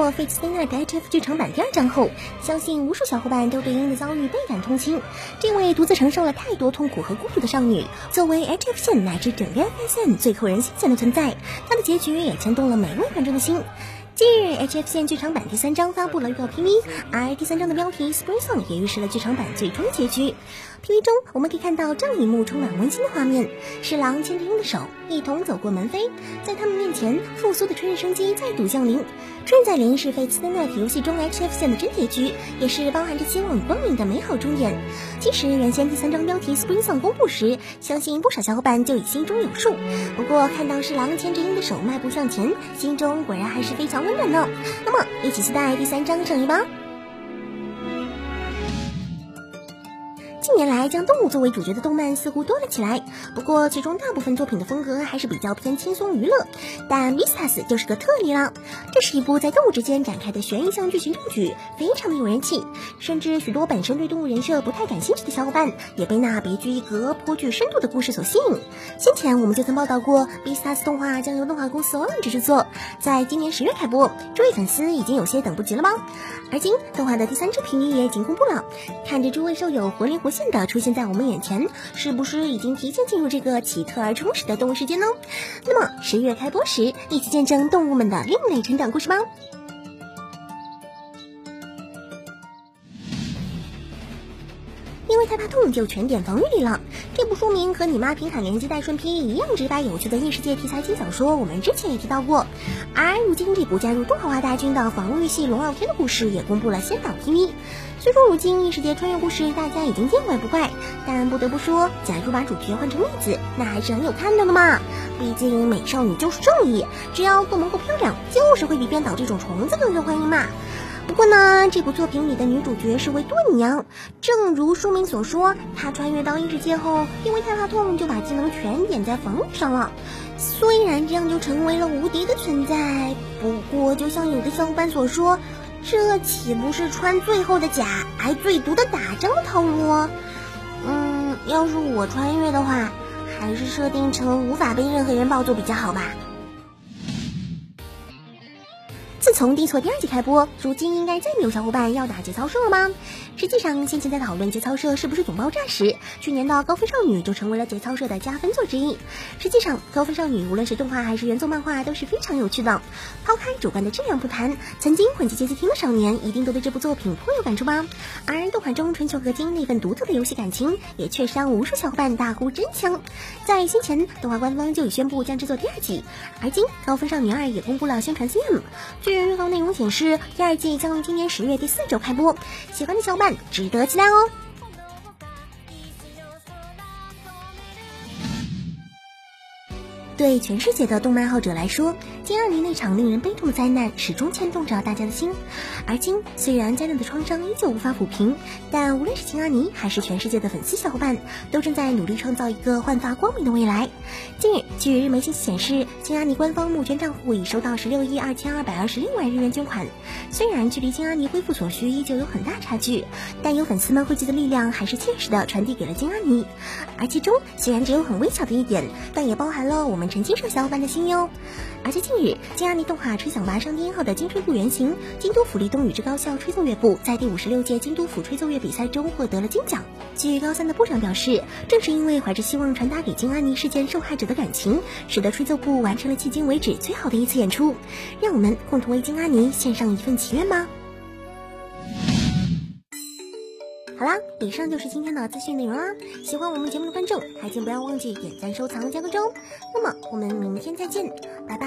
过《Fate Stay Night》HF 剧场版第二章后，相信无数小伙伴都对英的遭遇倍感同情。这位独自承受了太多痛苦和孤独的少女，作为 HF 线乃至整个 FSN 最扣人心弦的存在，她的结局也牵动了每位观众的心。近日，HF 线剧场版第三章发布了预告 PV，而第三章的标题 Spring Song 也预示了剧场版最终结局。PV 中，我们可以看到这样一幕充满温馨的画面：侍郎牵着鹰的手，一同走过门扉，在他们面前，复苏的春日生机再度降临。春日再临是《Fate Stay Night》游戏中 HF 线的真结局，也是包含着希望与光明的美好终点。其实，原先第三章标题 Spring Song 公布时，相信不少小伙伴就已心中有数。不过，看到侍郎牵着鹰的手迈步向前，心中果然还是非常真的呢。那么，一起期待第三章成语吧。近年来，将动物作为主角的动漫似乎多了起来。不过，其中大部分作品的风格还是比较偏轻松娱乐。但《Vistas》就是个特例了。这是一部在动物之间展开的悬疑向剧情正剧，非常的有人气。甚至许多本身对动物人设不太感兴趣的小伙伴，也被那别具一格、颇具深度的故事所吸引。先前我们就曾报道过，《Vistas》动画将由动画公司 Orange 制作，在今年十月开播。诸位粉丝已经有些等不及了吗？而今，动画的第三支评语也已经公布了。看着诸位兽友活灵活现的出现在我们眼前，是不是已经提前进入这个奇特而充实的动物世界呢？那么十月开播时，一起见证动物们的另类成长故事吧！为太怕痛，就全点防御力了。这部书名和你妈平坦连击带顺劈一样直白有趣的异世界题材轻小说，我们之前也提到过。而如今这部加入动画化大军的防御系龙傲天的故事也公布了先导 PV。虽说如今异世界穿越故事大家已经见怪不怪，但不得不说，假如把主角换成妹子，那还是很有看头的嘛。毕竟美少女就是正义，只要够萌够漂亮，就是会比编导这种虫子更受欢迎嘛。不过呢，这部作品里的女主角是位盾娘，正如书名所说，她穿越到异世界后，因为太怕痛，就把技能全点在防御上了。虽然这样就成为了无敌的存在，不过就像有的小伙伴所说，这岂不是穿最后的甲，挨最毒的打仗的套路？嗯，要是我穿越的话，还是设定成无法被任何人抱走比较好吧。自从《地错》第二季开播，如今应该再没有小伙伴要打节操社了吗？实际上，先前在讨论节操社是不是总爆炸时，去年的《高分少女》就成为了节操社的加分作之一。实际上，《高分少女》无论是动画还是原作漫画都是非常有趣的。抛开主观的质量不谈，曾经混迹街机厅的少年一定都对这部作品颇有感触吧？而动画中春秋和金那份独特的游戏感情，也确实让无数小伙伴大呼真香。在先前，动画官方就已宣布将制作第二季，而今《高分少女二》也公布了宣传 CM。据预告内容显示，第二季将于今年十月第四周开播，喜欢的小伙伴值得期待哦。对全世界的动漫爱好者来说，金阿尼那场令人悲痛的灾难始终牵动着大家的心。而今，虽然灾难的创伤依旧无法抚平，但无论是金阿尼还是全世界的粉丝小伙伴，都正在努力创造一个焕发光明的未来。近日，据日媒信息显示，金阿尼官方募捐账户已收到十六亿二千二百二十六万日元捐款。虽然距离金阿尼恢复所需依旧有很大差距，但有粉丝们汇集的力量还是切实的传递给了金阿尼。而其中，虽然只有很微小的一点，但也包含了我们。陈金社小伙伴的心哟，而且近日金阿尼动画《吹响吧上天后》的金吹部原型京都府立东宇之高校吹奏乐部在第五十六届京都府吹奏乐比赛中获得了金奖。据高三的部长表示，正是因为怀着希望传达给金阿尼事件受害者的感情，使得吹奏部完成了迄今为止最好的一次演出。让我们共同为金阿尼献上一份祈愿吧。好啦，以上就是今天的资讯内容啦。喜欢我们节目的观众，还请不要忘记点赞、收藏、加关注哦。那么我们明天再见，拜拜。